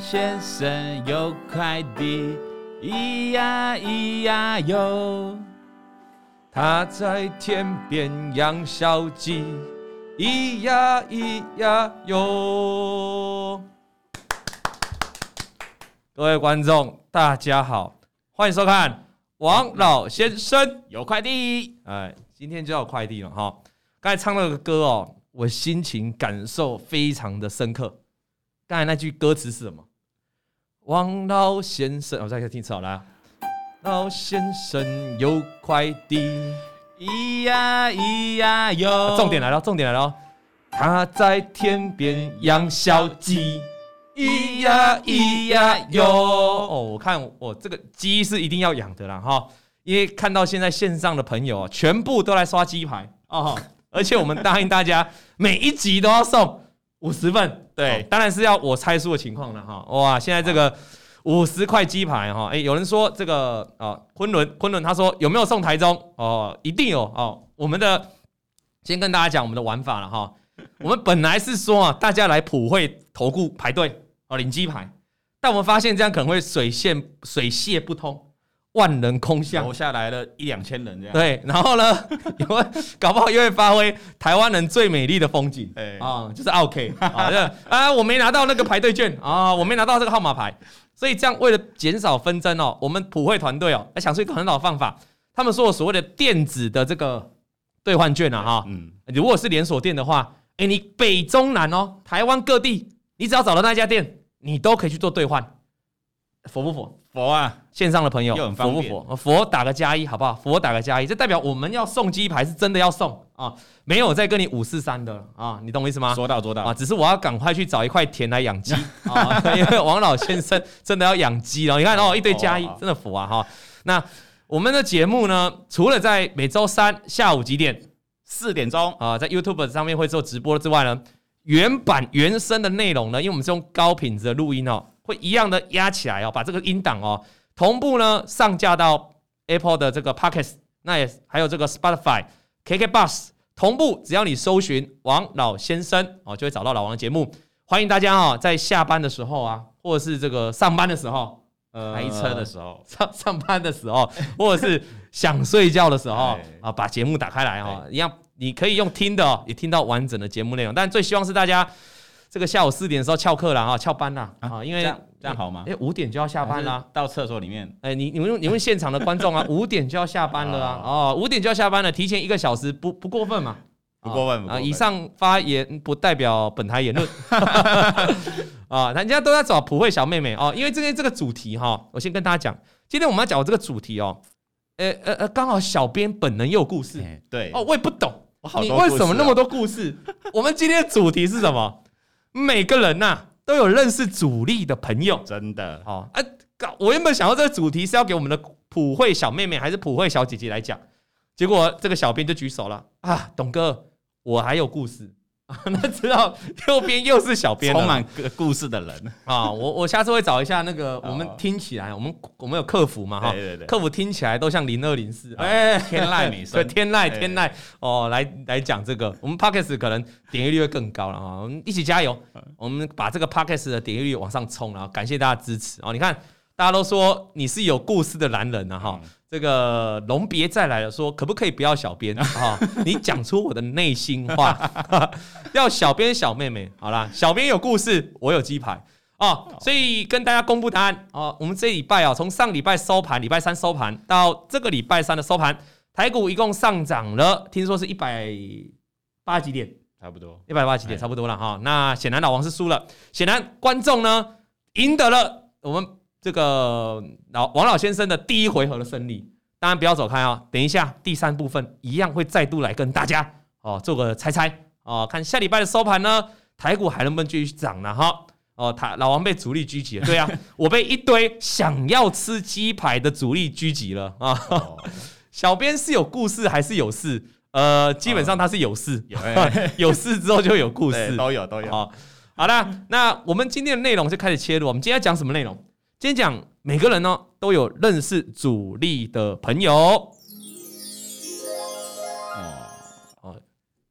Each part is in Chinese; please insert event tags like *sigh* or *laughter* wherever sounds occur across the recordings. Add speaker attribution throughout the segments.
Speaker 1: 先生有快递，咿呀咿呀哟。
Speaker 2: 他在天边养小鸡，咿呀咿呀哟。各位观众，大家好，欢迎收看王老先生
Speaker 1: 有快递。
Speaker 2: 哎，今天就要快递了哈。刚才唱那个歌哦，我心情感受非常的深刻。刚才那句歌词是什么？王老先生，我再听一次好了。老先生有快递，
Speaker 1: 咿呀咿呀哟。
Speaker 2: 重点来了，重点来了。他在天边养小鸡，咿呀咿呀哟。哦，我看我这个鸡是一定要养的啦哈，因为看到现在线上的朋友啊全部都来刷鸡排哦，而且我们答应大家每一集都要送五十份，对，当然是要我猜输的情况了哈。哇，现在这个。五十块鸡排哈，哎，有人说这个啊，昆仑昆仑，他说有没有送台中？哦，一定有哦。我们的先跟大家讲我们的玩法了哈。*laughs* 我们本来是说啊，大家来普惠投顾排队哦领鸡排，但我们发现这样可能会水泄水泄不通，万人空巷，
Speaker 1: 留下来了一两千人这样。
Speaker 2: 对，然后呢，*laughs* 因为搞不好又会发挥台湾人最美丽的风景，哎。啊，就是 OK 啊，*laughs* 啊，我没拿到那个排队券。啊，我没拿到这个号码牌。所以这样，为了减少纷争哦，我们普惠团队哦，来想出一个很好的方法。他们说我所谓的电子的这个兑换券啊，哈，嗯，如果是连锁店的话，哎，你北中南哦，台湾各地，你只要找到那家店，你都可以去做兑换，佛不佛？
Speaker 1: 佛啊！
Speaker 2: 线上的朋友，佛不佛？佛打个加一，好不好？佛打个加一，这代表我们要送鸡排是真的要送啊，没有再跟你五四三的啊，你懂我意思吗？
Speaker 1: 说到做到啊，
Speaker 2: 只是我要赶快去找一块田来养鸡啊，*laughs* 因为王老先生真的要养鸡了。你看哦，一堆加一，真的佛啊哈。那我们的节目呢，除了在每周三下午几点？
Speaker 1: 四点钟
Speaker 2: 啊，在 YouTube 上面会做直播之外呢，原版原声的内容呢，因为我们是用高品质的录音哦。会一样的压起来哦，把这个音档哦同步呢上架到 Apple 的这个 Podcast，那也还有这个 Spotify、KK Bus 同步，只要你搜寻王老先生哦，就会找到老王的节目。欢迎大家哦，在下班的时候啊，或者是这个上班的时候，
Speaker 1: 呃，开车的时候，*laughs*
Speaker 2: 上上班的时候，或者是想睡觉的时候 *laughs* 啊，把节目打开来哈，一样你可以用听的哦，也听到完整的节目内容。但最希望是大家。这个下午四点的时候翘课了啊，翘班了啊，因为
Speaker 1: 这样这样好吗？
Speaker 2: 哎，五点就要下班了，
Speaker 1: 到厕所里面。
Speaker 2: 哎，你你问你问现场的观众啊，*laughs* 五点就要下班了啊，哦，五点就要下班了，提前一个小时不不过分嘛？
Speaker 1: 不过分啊！
Speaker 2: 以上发言不代表本台言论 *laughs* 啊，人家都在找普惠小妹妹哦，因为今天这个主题哈，我先跟大家讲，今天我们要讲这个主题哦，呃呃呃，刚好小编本人也有故事，
Speaker 1: 对
Speaker 2: 哦，我也不懂，你为什么那么多故事？我们今天的主题是什么？每个人呐、啊、都有认识主力的朋友，
Speaker 1: 真的哦。
Speaker 2: 哎，我原本想要这个主题是要给我们的普惠小妹妹还是普惠小姐姐来讲，结果这个小编就举手了啊，董哥，我还有故事。*laughs* 那知道右边又是小编，
Speaker 1: 充满个故事的人 *laughs*
Speaker 2: 啊！我我下次会找一下那个，*laughs* 我们听起来，我们我们有客服嘛哈？对对对，客服听起来都像零二零四，哎，
Speaker 1: 天籁美声，
Speaker 2: 对，天籁天籁哦，来来讲这个，我们 Podcast 可能点击率会更高了啊！我们一起加油，我们把这个 Podcast 的点击率往上冲，然后感谢大家支持哦！你看，大家都说你是有故事的男人啊哈。这个龙别再来了，说可不可以不要小编啊？你讲出我的内心话，*laughs* 要小编小妹妹。好啦，小编有故事，我有鸡排哦，所以跟大家公布答案哦。我们这礼拜啊，从上礼拜收盘，礼拜三收盘到这个礼拜三的收盘，台股一共上涨了，听说是一百八十几点，
Speaker 1: 差不多
Speaker 2: 一百八十几点，差不多了哈。那显然老王是输了，显然观众呢赢得了我们。这个老王老先生的第一回合的胜利，当然不要走开啊！等一下第三部分一样会再度来跟大家哦做个猜猜哦，看下礼拜的收盘呢，台股还能不能继续涨呢？哈哦，台老王被主力狙击了，对啊，*laughs* 我被一堆想要吃鸡排的主力狙击了啊！*laughs* 小编是有故事还是有事？呃，基本上他是有事，*laughs* 有事之后就有故事，
Speaker 1: 都有都有。
Speaker 2: 好，好了，那我们今天的内容就开始切入，我们今天要讲什么内容？今天讲每个人呢都有认识主力的朋友。哦哦，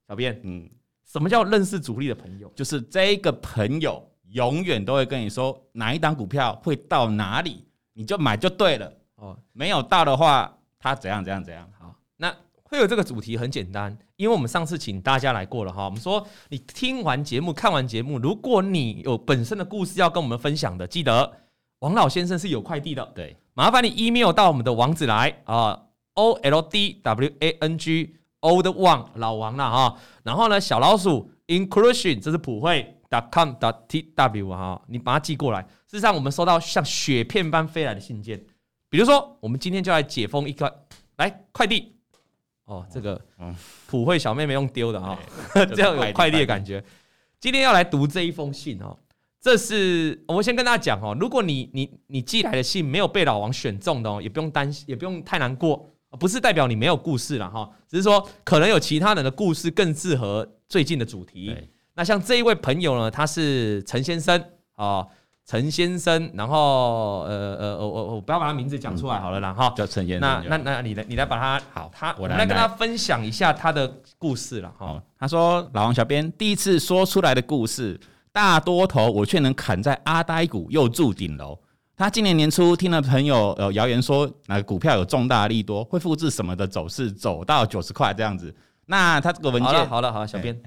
Speaker 2: 小编，嗯，什么叫认识主力的朋友？
Speaker 1: 就是这个朋友永远都会跟你说哪一档股票会到哪里，你就买就对了。哦，没有到的话，他怎样怎样怎样。
Speaker 2: 好，那会有这个主题很简单，因为我们上次请大家来过了哈。我们说你听完节目、看完节目，如果你有本身的故事要跟我们分享的，记得王老先生是有快递的，
Speaker 1: 对，
Speaker 2: 麻烦你 email 到我们的网址来啊，o l d w a n g old one 老王了哈。然后呢，小老鼠 inclusion 这是普惠 .com .t w 哈，你把它寄过来。事实上，我们收到像雪片般飞来的信件。比如说，我们今天就来解封一个来快递。哦，这个普惠小妹妹用丢的啊，*laughs* 这样有快递的感觉。今天要来读这一封信哦，这是我先跟大家讲哦，如果你你你寄来的信没有被老王选中的哦，也不用担心，也不用太难过，不是代表你没有故事了哈，只是说可能有其他人的故事更适合最近的主题。那像这一位朋友呢，他是陈先生啊。陈先生，然后呃呃我我我不要把他名字讲出来好了啦哈，
Speaker 1: 叫陈先生。
Speaker 2: 那那那你来你来把他
Speaker 1: 好，
Speaker 2: 他
Speaker 1: 我来，
Speaker 2: 来跟他分享一下他的故事了哈。
Speaker 1: 他说：“老王小编第一次说出来的故事，大多头我却能砍在阿呆股又住顶楼。他今年年初听了朋友呃谣言说哪个股票有重大利多，会复制什么的走势，走到九十块这样子。那他这个文件
Speaker 2: 好了好了，小编，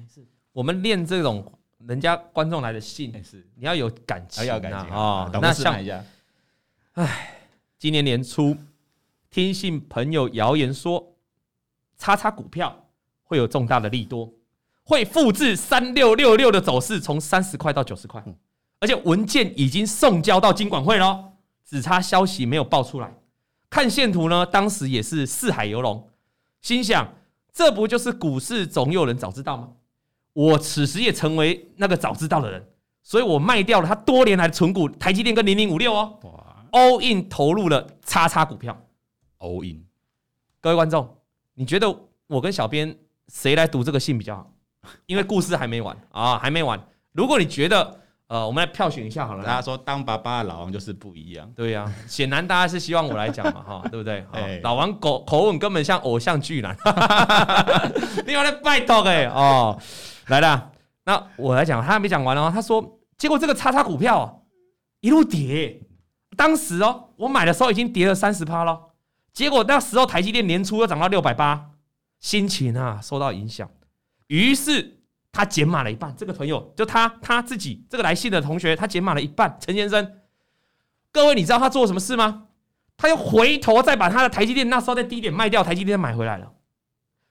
Speaker 2: 我们练这种。”人家观众来的信，是你要有感情，
Speaker 1: 要有感情
Speaker 2: 啊！那像，哎，今年年初听信朋友谣言说，叉叉股票会有重大的利多，会复制三六六六的走势，从三十块到九十块，而且文件已经送交到金管会了，只差消息没有爆出来。看线图呢，当时也是四海游龙，心想这不就是股市总有人早知道吗？我此时也成为那个早知道的人，所以我卖掉了他多年来的存股台积电跟零零五六哦，all in 投入了叉叉股票
Speaker 1: ，all in。
Speaker 2: 各位观众，你觉得我跟小编谁来读这个信比较好？因为故事还没完啊，还没完。如果你觉得呃，我们来票选一下好了。
Speaker 1: 大家说当爸爸的老王就是不一样，
Speaker 2: 对呀、啊，显然大家是希望我来讲嘛 *laughs* 哈，对不对？老王口口吻根本像偶像剧男，*laughs* 你有在拜托哎哦。来了，那我来讲，他还没讲完哦。他说，结果这个叉叉股票啊，一路跌，当时哦，我买的时候已经跌了三十趴了。结果那时候台积电年初又涨到六百八，心情啊受到影响，于是他减码了一半。这个朋友就他他自己这个来信的同学，他减码了一半。陈先生，各位你知道他做了什么事吗？他又回头再把他的台积电那时候在低点卖掉，台积电买回来了。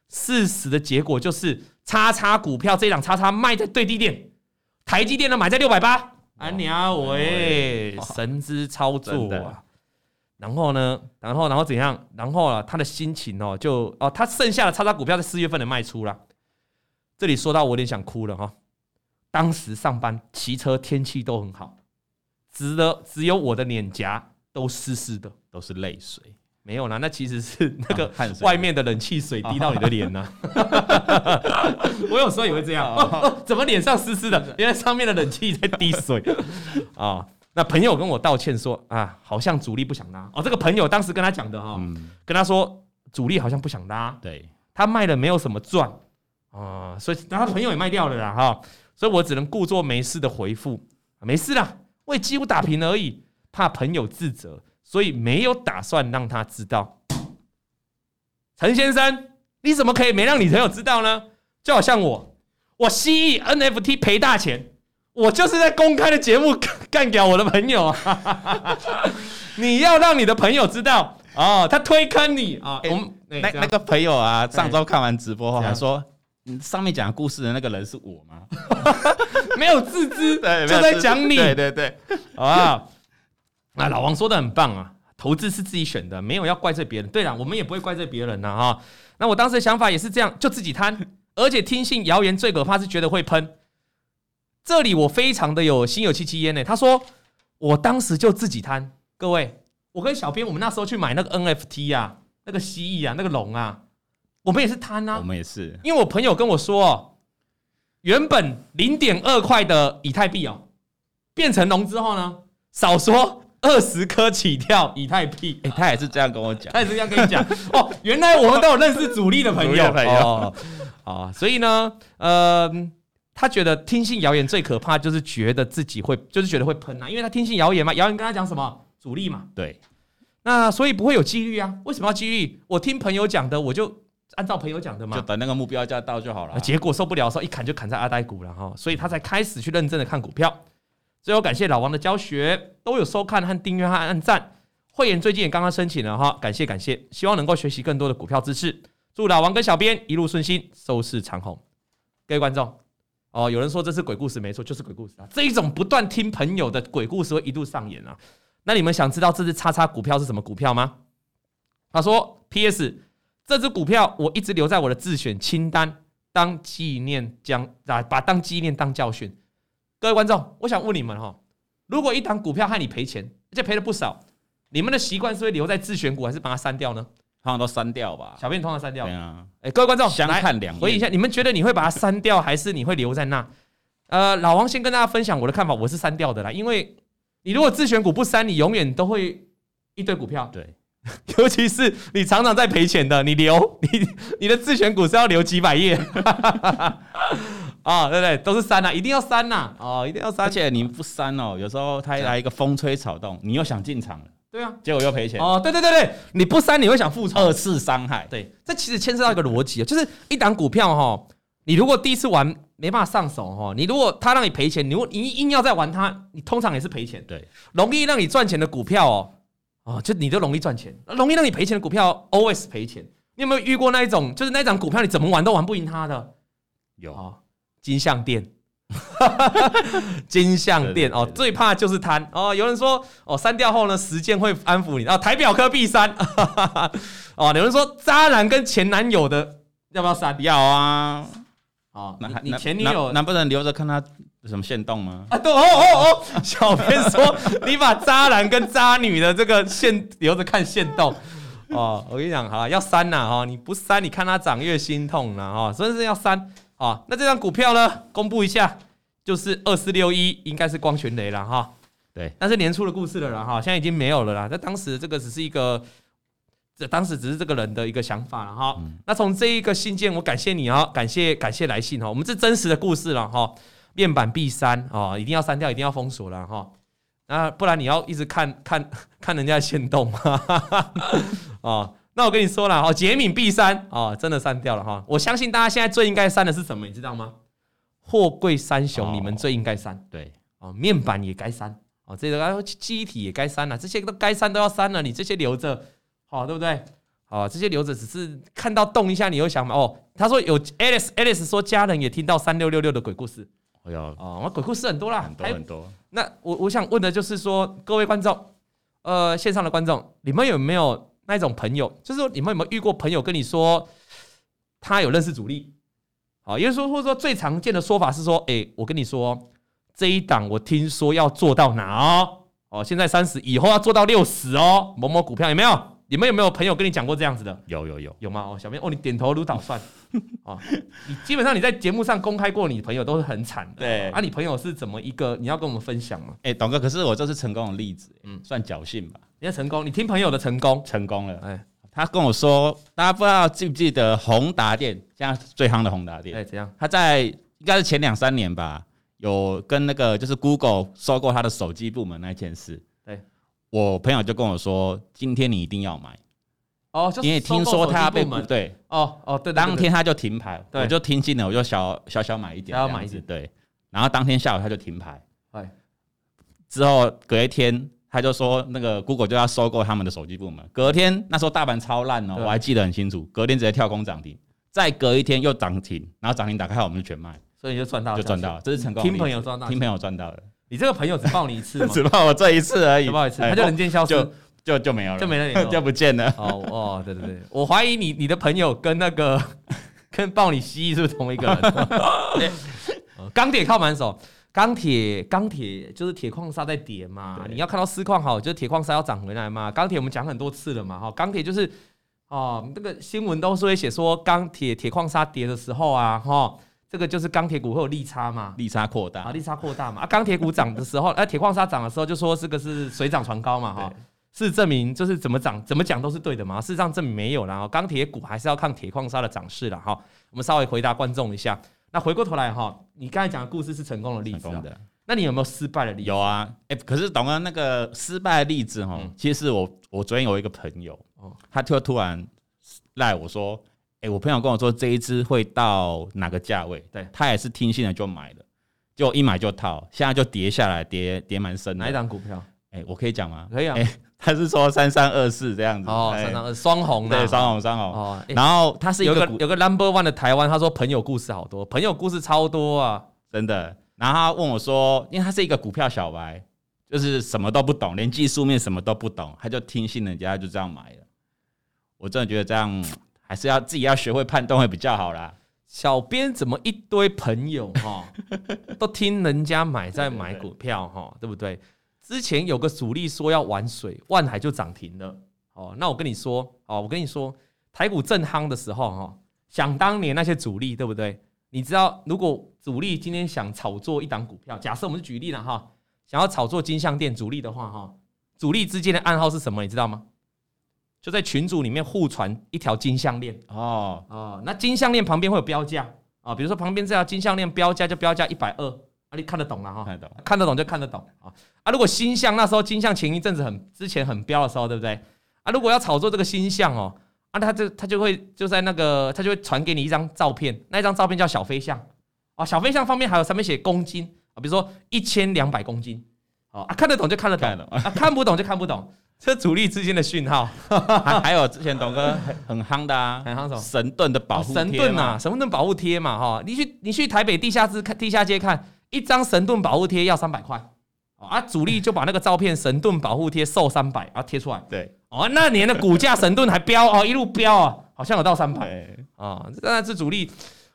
Speaker 2: 事实的结果就是。叉叉股票这一档叉叉卖在最低点，台积电呢买在六百八，安娘喂，神之操作啊！然后呢，然后然后怎样？然后啊，他的心情哦，就哦，他剩下的叉叉股票在四月份的卖出了。这里说到我有点想哭了哈。当时上班骑车天气都很好，只的只有我的脸颊都湿湿的，
Speaker 1: 都是泪水。
Speaker 2: 没有啦，那其实是那个外面的冷气水滴到你的脸呢。*laughs* 我有时候也会这样，哦哦、*laughs* 怎么脸上湿湿的？*laughs* 原来上面的冷气在滴水啊、哦！那朋友跟我道歉说啊，好像主力不想拉哦。这个朋友当时跟他讲的哈，嗯、跟他说主力好像不想拉，
Speaker 1: 对，
Speaker 2: 他卖了没有什么赚啊、哦，所以然后他朋友也卖掉了啦哈，所以我只能故作没事的回复，没事啦，我也几乎打平而已，怕朋友自责。所以没有打算让他知道，陈先生，你怎么可以没让你朋友知道呢？就好像我，我蜥蜴 NFT 赔大钱，我就是在公开的节目 *laughs* 干掉我的朋友啊！*laughs* 你要让你的朋友知道哦，他推坑你啊！我们
Speaker 1: 那那个朋友啊，上周看完直播后还说，你上面讲故事的那个人是我吗？*laughs*
Speaker 2: 没有自知，*laughs* 就在讲你，
Speaker 1: 对对对，
Speaker 2: 好啊？那老王说的很棒啊，投资是自己选的，没有要怪罪别人。对了，我们也不会怪罪别人呐哈。那我当时的想法也是这样，就自己贪，而且听信谣言最可怕是觉得会喷。这里我非常的有心有戚戚焉呢。他说我当时就自己贪，各位，我跟小编我们那时候去买那个 NFT 啊，那个蜥蜴啊，那个龙啊，我们也是贪啊，
Speaker 1: 我们也是，
Speaker 2: 因为我朋友跟我说，原本零点二块的以太币哦，变成龙之后呢，少说。二十颗起跳以太币，*laughs*
Speaker 1: 哎、欸，他也是这样跟我讲，
Speaker 2: 他也是这样跟你讲哦。原来我们都有认识主力的朋友，*laughs* 朋友哦，啊，所以呢，呃，他觉得听信谣言最可怕就是觉得自己会，就是觉得会喷啊，因为他听信谣言嘛，谣言跟他讲什么主力嘛，
Speaker 1: 对，
Speaker 2: 那所以不会有几率啊。为什么要几率？我听朋友讲的，我就按照朋友讲的嘛，
Speaker 1: 就等那个目标价到就好了。
Speaker 2: 结果受不了的时候，一砍就砍在阿呆股了哈，所以他才开始去认真的看股票。最后感谢老王的教学，都有收看和订阅和按赞。会员最近也刚刚申请了哈，感谢感谢，希望能够学习更多的股票知识。祝老王跟小编一路顺心，收视长虹。各位观众。哦，有人说这是鬼故事，没错，就是鬼故事啊！这一种不断听朋友的鬼故事会一度上演啊。那你们想知道这只叉叉股票是什么股票吗？他说：“P.S. 这只股票我一直留在我的自选清单，当纪念将啊，把当纪念当教训。”各位观众，我想问你们哈，如果一档股票害你赔钱，而且赔了不少，你们的习惯是会留在自选股，还是把它删掉呢？
Speaker 1: 通常都删掉吧，
Speaker 2: 小便通常删掉。对
Speaker 1: 啊，
Speaker 2: 哎，各位观众，
Speaker 1: 相看两
Speaker 2: 回忆一下，你们觉得你会把它删掉，还是你会留在那？呃，老王先跟大家分享我的看法，我是删掉的啦，因为你如果自选股不删，你永远都会一堆股票。
Speaker 1: 对，*laughs*
Speaker 2: 尤其是你常常在赔钱的，你留 *laughs* 你你的自选股是要留几百页 *laughs* 啊，对不对？都是删啊，一定要删呐，哦，一定要删。
Speaker 1: 而且你不删哦，有时候他来一个风吹草动，你又想进场了。
Speaker 2: 对啊，
Speaker 1: 结果又赔钱
Speaker 2: 哦！对对对对，你不删你会想复仇，
Speaker 1: 二次伤害。
Speaker 2: 对，这其实牵涉到一个逻辑啊，就是一档股票哈，你如果第一次玩没办法上手哈，你如果他让你赔钱，你如果你硬要再玩它，你通常也是赔钱。
Speaker 1: 对，
Speaker 2: 容易让你赚钱的股票哦，哦，就你都容易赚钱；容易让你赔钱的股票，always 赔钱。你有没有遇过那一种，就是那一档股票你怎么玩都玩不赢它的？
Speaker 1: 有啊，
Speaker 2: 金像电。金项店 *laughs* 哦，最怕就是贪哦。有人说哦，删掉后呢，时间会安抚你啊。台表科必删 *laughs* 哦。有人说渣男跟前男友的要不要删？
Speaker 1: 要啊。
Speaker 2: 哦，那你前女友
Speaker 1: 能不能留着看他什么限动吗？
Speaker 2: 啊，对哦哦哦。小编说你把渣男跟渣女的这个限留着看限动哦。我跟你讲哈，要删呐哈，你不删，你看他长越心痛了哈，所以是要删。啊，那这张股票呢？公布一下，就是二四六一，应该是光群雷了哈。
Speaker 1: 对，
Speaker 2: 那是年初的故事了啦哈，现在已经没有了啦。那当时这个只是一个，这当时只是这个人的一个想法了哈。嗯、那从这一个信件，我感谢你啊，感谢感谢来信哈。我们是真实的故事了哈，面板必删啊，一定要删掉，一定要封锁了哈。那不然你要一直看看 *laughs* 看人家的限动啊。*laughs* 那我跟你说了哈，杰敏必删啊，真的删掉了哈。我相信大家现在最应该删的是什么，你知道吗？货柜三雄，你们最应该删。对，哦，面板也该删，哦，这个记忆体也该删了，这些都该删都要删了，你这些留着，好，对不对？哦，这些留着只是看到动一下，你又想嘛。哦，他说有 Alice，Alice 说家人也听到三六六六的鬼故事。哎呀，哦，我鬼故事很多啦，
Speaker 1: 很多很多。
Speaker 2: 那我我想问的就是说，各位观众，呃，线上的观众，你们有没有？那种朋友，就是说你们有没有遇过朋友跟你说，他有认识主力？好，也就是说，或者说最常见的说法是说，哎、欸，我跟你说，这一档我听说要做到哪哦？哦，现在三十，以后要做到六十哦。某某股票有没有？你们有没有朋友跟你讲过这样子的？
Speaker 1: 有有有有
Speaker 2: 吗？哦，小编哦，你点头如捣蒜 *laughs* 哦。你基本上你在节目上公开过你朋友都是很惨的。对，啊，你朋友是怎么一个？你要跟我们分享吗？
Speaker 1: 哎、欸，董哥，可是我这是成功的例子，嗯，算侥幸吧。
Speaker 2: 你要成功，你听朋友的成功，
Speaker 1: 成功了。哎，他跟我说，大家不知道记不记得宏达店，现在最夯的宏达店。
Speaker 2: 哎，怎样？
Speaker 1: 他在应该是前两三年吧，有跟那个就是 Google 收购他的手机部门那件事。对，我朋友就跟我说，今天你一定要买。哦，因为听说他被对，哦哦对，当天他就停牌，我就听信了，我就小小小买一点，要买一点。对，然后当天下午他就停牌。哎，之后隔一天。他就说那个 Google 就要收购他们的手机部门，隔天那时候大盘超烂哦，我还记得很清楚，隔天直接跳空涨停，再隔一天又涨停，然后涨停打开后我们就全卖，
Speaker 2: 所以就赚到，
Speaker 1: 就赚到了，这是成功。
Speaker 2: 听朋友赚到，
Speaker 1: 听朋友赚到了。
Speaker 2: 你这个朋友只抱你一次 *laughs* 吗？
Speaker 1: 只抱我这一次而已，
Speaker 2: 只抱一次，他就人间消失，
Speaker 1: 就就就没有了，就没了，*laughs* 就不见了。
Speaker 2: 哦哦，对对对，我怀疑你你的朋友跟那个跟抱你蜥蜴是不是同一个人？*laughs* 钢铁靠满手。钢铁，钢铁就是铁矿砂在跌嘛，你要看到市况好，就是铁矿砂要涨回来嘛。钢铁我们讲很多次了嘛，哈，钢铁就是哦，这个新闻都是会写说钢铁铁矿砂跌的时候啊，哈，这个就是钢铁股会有利差嘛，
Speaker 1: 利差扩大
Speaker 2: 啊，利差扩大嘛。啊，钢铁股涨的时候，哎，铁矿砂涨的时候就说这个是水涨船高嘛，哈对。事实证明就是怎么涨怎么讲都是对的嘛。事实上证明没有啦，钢铁股还是要看铁矿砂的涨势了哈。我们稍微回答观众一下。那回过头来哈，你刚才讲的故事是成功的例子啊，那你有没有失败的例子？
Speaker 1: 有啊，哎、欸，可是董哥那个失败的例子哈，嗯、其实是我我昨天有一个朋友，哦、他就突然赖我说，哎、欸，我朋友跟我说这一支会到哪个价位，对他也是听信了就买了，就一买就套，现在就跌下来，跌跌蛮深的。
Speaker 2: 哪一档股票？
Speaker 1: 哎、欸，我可以讲吗？
Speaker 2: 可以啊。
Speaker 1: 欸他是说三三二四这样子
Speaker 2: 哦，三三二双红的，
Speaker 1: 对，双红双红哦。然后他是一个
Speaker 2: 有个有个 number one 的台湾，他说朋友故事好多，朋友故事超多啊，
Speaker 1: 真的。然后他问我说，因为他是一个股票小白，就是什么都不懂，连技术面什么都不懂，他就听信人家就这样买了。我真的觉得这样还是要自己要学会判断会比较好啦。
Speaker 2: 小编怎么一堆朋友哈，都听人家买在买股票哈，对不对？之前有个主力说要玩水，万海就涨停了。哦，那我跟你说，哦，我跟你说，台股正夯的时候，哈，想当年那些主力，对不对？你知道，如果主力今天想炒作一档股票，假设我们是举例了哈，想要炒作金项店主力的话，哈，主力之间的暗号是什么？你知道吗？就在群组里面互传一条金项链。哦哦，那金项链旁边会有标价啊，比如说旁边这条金项链标价就标价一百二。啊，你看得懂了哈？看得懂，看得懂就看得懂啊！啊，如果星象那时候金象前一阵子很之前很飙的时候，对不对？啊，如果要炒作这个星象哦，啊，他就他就会就在那个他就会传给你一张照片，那一张照片叫小飞象啊，小飞象方面还有上面写公斤啊，比如说一千两百公斤啊，看得懂就看得懂，啊，看不懂就看不懂，这主力之间的讯号。*laughs*
Speaker 1: 还还有之前董哥很夯的啊，
Speaker 2: 很夯什么？
Speaker 1: 神盾的保护贴，
Speaker 2: 神盾啊，神盾保护贴嘛哈，你去你去台北地下室看地下街看。一张神盾保护贴要三百块，啊，主力就把那个照片神盾保护贴售三百啊贴出来，
Speaker 1: 对，
Speaker 2: 哦，那年的股价神盾还飙哦，一路飙啊，好像有到三百啊，当然是主力。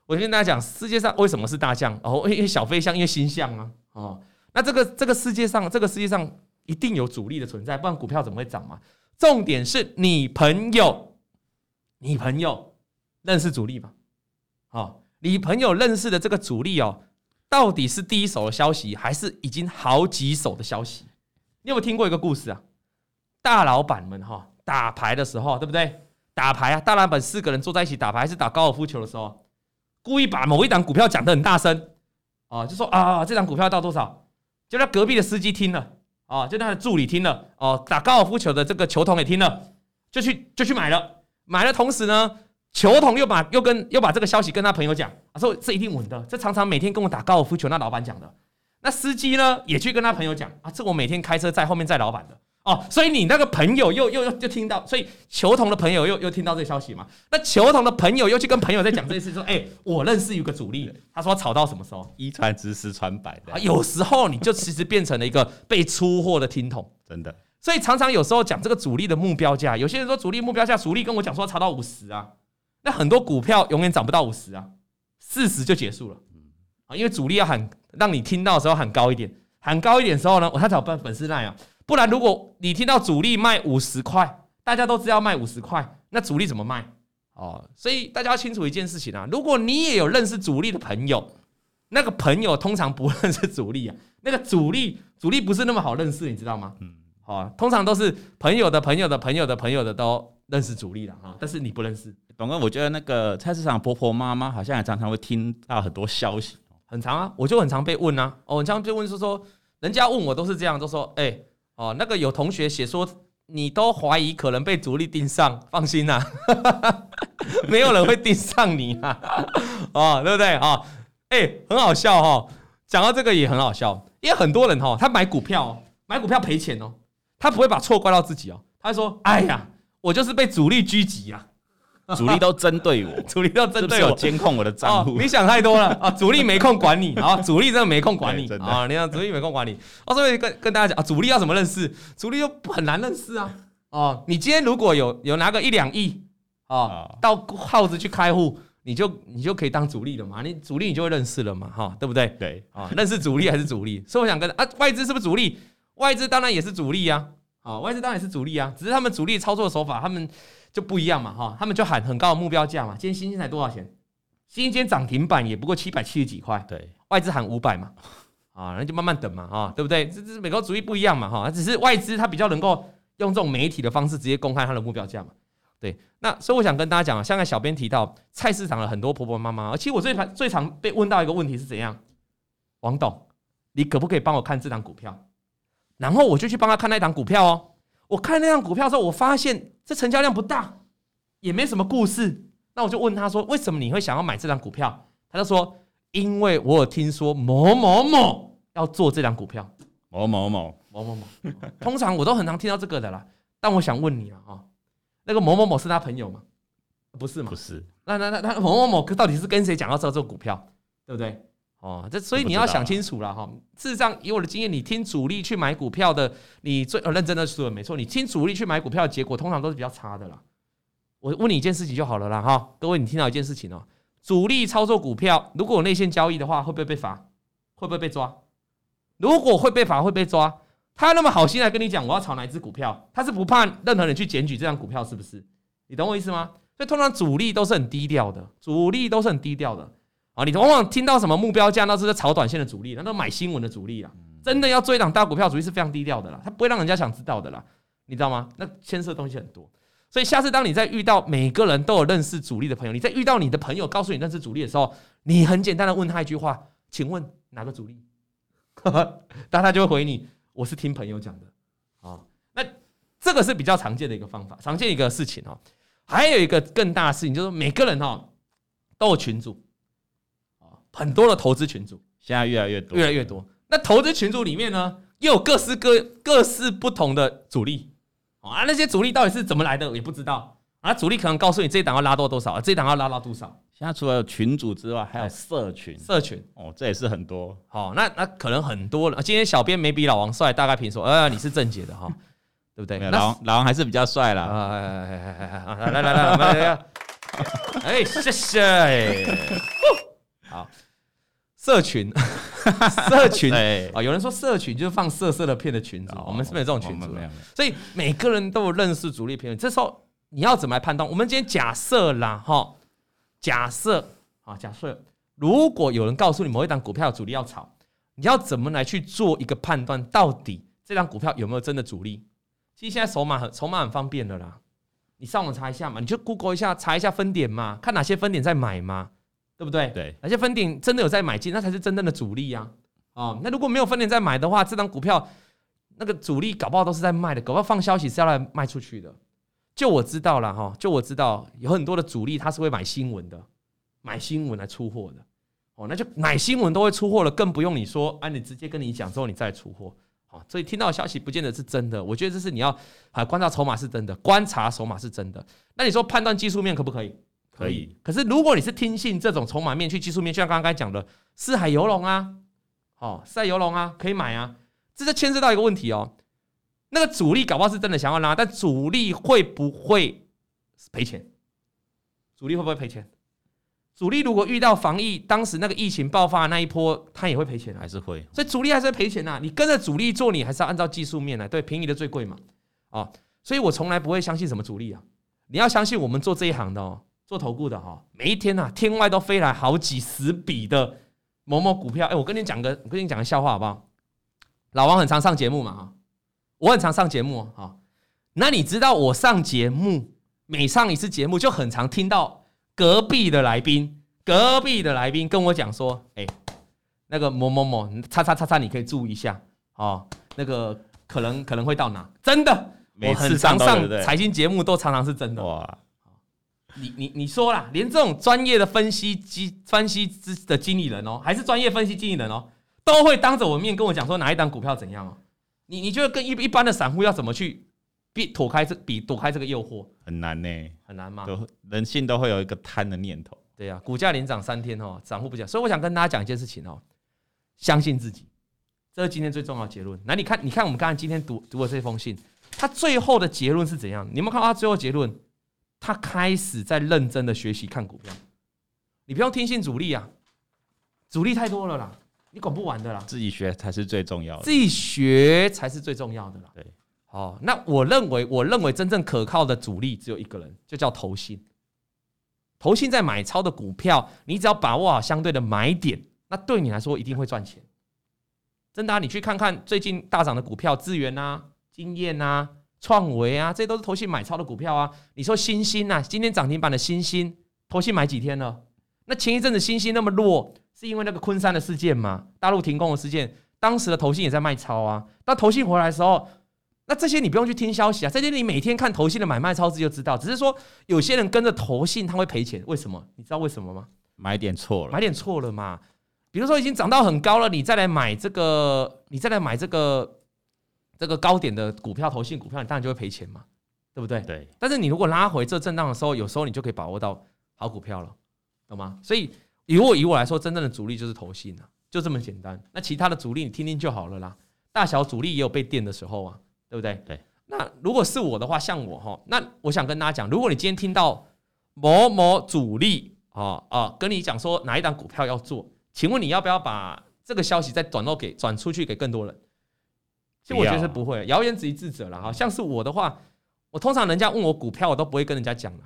Speaker 2: 我跟大家讲，世界上为什么是大象？哦，因为小飞象，因为星象啊，哦，那这个这个世界上，这个世界上一定有主力的存在，不然股票怎么会涨嘛？重点是你朋友，你朋友认识主力吧？哦，你朋友认识的这个主力哦。到底是第一手的消息，还是已经好几手的消息？你有没有听过一个故事啊？大老板们哈打牌的时候，对不对？打牌啊，大老板四个人坐在一起打牌，还是打高尔夫球的时候，故意把某一档股票讲得很大声啊，就说啊，这档股票到多少？就让隔壁的司机听了啊，就让他的助理听了哦，打高尔夫球的这个球童也听了，就去就去买了，买了同时呢。球童又把又跟又把这个消息跟他朋友讲，他说这一定稳的，这常常每天跟我打高尔夫球那老板讲的。那司机呢也去跟他朋友讲啊，这我每天开车在后面载老板的哦。所以你那个朋友又又又就听到，所以球童的朋友又又听到这个消息嘛？那球童的朋友又去跟朋友在讲这件事，说 *laughs* 哎、欸，我认识有个主力，他说吵到什么时候？
Speaker 1: 一传十，十传百的。
Speaker 2: 有时候你就其实变成了一个被出货的听筒，
Speaker 1: 真的。
Speaker 2: 所以常常有时候讲这个主力的目标价，有些人说主力目标价，主力跟我讲说炒到五十啊。那很多股票永远涨不到五十啊，四十就结束了。啊，因为主力要喊，让你听到的时候喊高一点，喊高一点的时候呢，我他找粉粉丝那样，不然如果你听到主力卖五十块，大家都知道卖五十块，那主力怎么卖？哦，所以大家要清楚一件事情啊，如果你也有认识主力的朋友，那个朋友通常不认识主力啊，那个主力主力不是那么好认识，你知道吗？嗯，好，通常都是朋友的朋友的朋友的朋友的都认识主力了哈，但是你不认识。
Speaker 1: 董哥，我觉得那个菜市场婆婆妈妈好像也常常会听到很多消息，
Speaker 2: 很常啊，我就很常被问啊，哦，很常被问说说，人家问我都是这样，都说，哎、欸，哦，那个有同学写说你都怀疑可能被主力盯上，放心呐，*laughs* 没有人会盯上你啊，哦，对不对啊？哎、欸，很好笑哈，讲到这个也很好笑，因为很多人哈，他买股票，买股票赔钱哦，他不会把错怪到自己哦，他说，哎呀。我就是被主力狙击啊！
Speaker 1: 主力都针对我，*laughs*
Speaker 2: 主力都针对我，
Speaker 1: 监控我的账户。
Speaker 2: 你想太多了啊！主力没空管你啊！*laughs* 主力真的没空管你啊！你看，主力没空管你。哦，所以跟跟大家讲啊，主力要怎么认识？主力又很难认识啊！哦，你今天如果有有拿个一两亿啊，到耗子去开户，你就你就可以当主力了嘛？你主力你就会认识了嘛？哈，对不对？
Speaker 1: 对
Speaker 2: 啊，认识主力还是主力？所以我想跟啊，外资是不是主力？外资当然也是主力呀。啊，外资当然也是主力啊，只是他们主力操作的手法，他们就不一样嘛，哈，他们就喊很高的目标价嘛。今天新兴才多少钱？新兴今天涨停板也不过七百七十几块，对，外资喊五百嘛，啊，那就慢慢等嘛，啊，对不对？这这美国主力不一样嘛，哈，只是外资它比较能够用这种媒体的方式直接公开它的目标价嘛。对，那所以我想跟大家讲啊，像在小编提到菜市场的很多婆婆妈妈，而其实我最常最常被问到一个问题是怎样？王董，你可不可以帮我看这档股票？然后我就去帮他看那档股票哦。我看那档股票之后，我发现这成交量不大，也没什么故事。那我就问他说：“为什么你会想要买这档股票？”他就说：“因为我有听说某某某要做这档股票。”某某某某某某，通常我都很常听到这个的啦。但我想问你啊，哈，那个某某某是他朋友吗？不是吗？不是。那那那那某某某到底是跟谁讲要做这个股票，对不对？哦，这所以你要想清楚了哈。事实上，以我的经验，你听主力去买股票的，你最认真的说没错。你听主力去买股票的结果，通常都是比较差的啦。我问你一件事情就好了啦哈，各位，你听到一件事情哦，主力操作股票，如果有内线交易的话，会不会被罚？会不会被抓？如果会被罚，会被抓。他那么好心来跟你讲，我要炒哪一只股票，他是不怕任何人去检举这张股票，是不是？你懂我意思吗？所以通常主力都是很低调的，主力都是很低调的。啊，你往往听到什么目标价，那是在炒短线的主力，那都买新闻的主力啊。真的要追涨大股票，主力是非常低调的啦，他不会让人家想知道的啦，你知道吗？那牵涉的东西很多，所以下次当你在遇到每个人都有认识主力的朋友，你在遇到你的朋友告诉你认识主力的时候，你很简单的问他一句话，请问哪个主力？*laughs* 但他就会回你，我是听朋友讲的啊。那这个是比较常见的一个方法，常见一个事情哦。还有一个更大的事情，就是每个人哦都有群组。很多的投资群组，
Speaker 1: 现在越来越多，
Speaker 2: 越来越多。那投资群组里面呢，又有各式各各式不同的主力啊，那些主力到底是怎么来的，也不知道啊。主力可能告诉你这一档要拉多多少，这一档要拉到多少。
Speaker 1: 现在除了群组之外，还有社群，
Speaker 2: 社群
Speaker 1: 哦，这也是很多。
Speaker 2: 好，那那可能很多了。今天小编没比老王帅，大概评说，呃，你是正解的哈，对不对？
Speaker 1: 老王老王还是比较帅啦。
Speaker 2: 来来来，我们来，哎，谢谢。好。社群，*laughs* 社群啊，有人说社群就是放色色的片的群组，我们是没有这种群组，所以每个人都有认识主力片。这时候你要怎么来判断？我们今天假设啦，哈，假设啊，假设如果有人告诉你某一档股票主力要炒，你要怎么来去做一个判断？到底这张股票有没有真的主力？其实现在筹码很筹码很方便的啦，你上网查一下嘛，你就 Google 一下，查一下分点嘛，看哪些分点在买嘛。对不对？
Speaker 1: 对，
Speaker 2: 而且分点真的有在买进，那才是真正的主力呀！哦，那如果没有分点在买的话，这张股票那个主力搞不好都是在卖的，搞不好放消息是要来卖出去的。就我知道了哈，就我知道有很多的主力他是会买新闻的，买新闻来出货的。哦，那就买新闻都会出货了，更不用你说，啊，你直接跟你讲之后你再出货。好，所以听到消息不见得是真的。我觉得这是你要啊观察筹码是真的，观察筹码是真的。那你说判断技术面可不可以？可以，可是如果你是听信这种筹码面去技术面，就像刚刚讲的四海游龙啊，哦，四海游龙啊，可以买啊，这就牵涉到一个问题哦。那个主力搞不好是真的想要拉，但主力会不会赔钱？主力会不会赔钱？主力如果遇到防疫，当时那个疫情爆发的那一波，他也会赔钱，
Speaker 1: 还是会？
Speaker 2: 所以主力还是会赔钱呐。你跟着主力做，你还是要按照技术面来，对，便宜的最贵嘛，啊，所以我从来不会相信什么主力啊。你要相信我们做这一行的哦。做投顾的哈，每一天呐，天外都飞来好几十笔的某某股票。哎，我跟你讲个，我跟你讲个笑话好不好？老王很常上节目嘛，哈，我很常上节目哈。那你知道我上节目，每上一次节目就很常听到隔壁的来宾，隔壁的来宾跟我讲说，哎，那个某某某，叉叉叉叉，你可以注意一下哦，那个可能可能会到哪？真的，我很常上财经节目，都常常是真的哇。你你你说啦，连这种专业的分析机分析之的经理人哦，还是专业分析经理人哦，都会当着我面跟我讲说哪一档股票怎样哦。你你觉得跟一一般的散户要怎么去避躲开这比躲开这个诱惑？很难呢，很难吗？
Speaker 1: 都人性都会有一个贪的念头。
Speaker 2: 对呀、啊，股价连涨三天哦，散户不讲。所以我想跟大家讲一件事情哦，相信自己，这是今天最重要的结论。那，你看，你看我们刚才今天读读的这封信，它最后的结论是怎样？你有没有看到它最后结论？他开始在认真的学习看股票，你不用听信主力啊，主力太多了啦，你管不完的啦，
Speaker 1: 自己学才是最重要的，
Speaker 2: 自己学才是最重要的啦。对，好，那我认为，我认为真正可靠的主力只有一个人，就叫投信。投信在买超的股票，你只要把握好相对的买点，那对你来说一定会赚钱。真的啊，你去看看最近大涨的股票，资源啊、经验啊。创维啊，这些都是投信买超的股票啊。你说新兴啊，今天涨停板的新兴，投信买几天了？那前一阵子新兴那么弱，是因为那个昆山的事件吗？大陆停工的事件，当时的投信也在卖超啊。那投信回来的时候，那这些你不用去听消息啊，这些你每天看投信的买卖超字就知道。只是说有些人跟着投信他会赔钱，为什么？你知道为什么吗？
Speaker 1: 买点错了，
Speaker 2: 买点错了嘛。比如说已经涨到很高了，你再来买这个，你再来买这个这个高点的股票，投信股票，你当然就会赔钱嘛，对不对？
Speaker 1: 对。
Speaker 2: 但是你如果拉回这震荡的时候，有时候你就可以把握到好股票了，懂吗？所以以我以我来说，真正的主力就是投信啊，就这么简单。那其他的主力你听听就好了啦。大小主力也有被电的时候啊，对不对？
Speaker 1: 对。
Speaker 2: 那如果是我的话，像我哈，那我想跟大家讲，如果你今天听到某某主力啊啊跟你讲说哪一档股票要做。请问你要不要把这个消息再转到给转出去给更多人？其实我觉得不会，谣言止于智者了哈。像是我的话，我通常人家问我股票，我都不会跟人家讲了，